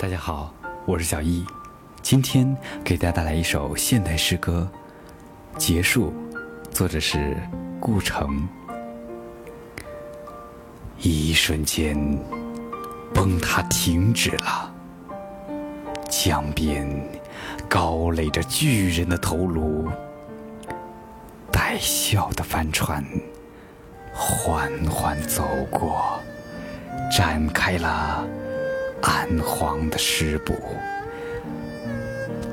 大家好，我是小易，今天给大家带来一首现代诗歌《结束》，作者是顾城。一瞬间，崩塌停止了，江边高垒着巨人的头颅，带笑的帆船缓缓走过，展开了。暗黄的尸布，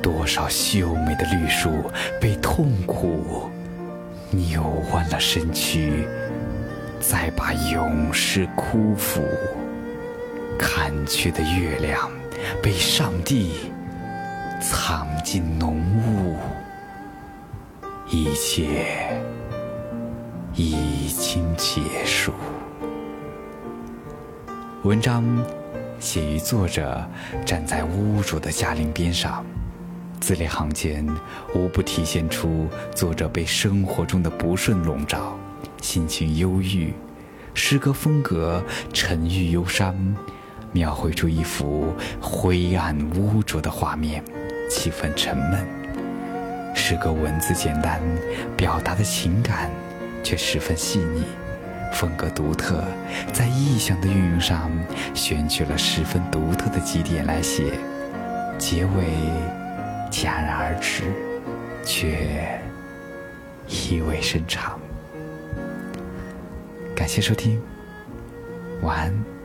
多少秀美的绿树被痛苦扭弯了身躯，再把勇士枯腐。砍去的月亮被上帝藏进浓雾，一切已经结束。文章。写于作者站在屋主的家陵边上，字里行间无不体现出作者被生活中的不顺笼罩，心情忧郁。诗歌风格沉郁忧伤，描绘出一幅灰暗污浊的画面，气氛沉闷。诗歌文字简单，表达的情感却十分细腻。风格独特，在意象的运用上选取了十分独特的几点来写，结尾戛然而止，却意味深长。感谢收听，晚安。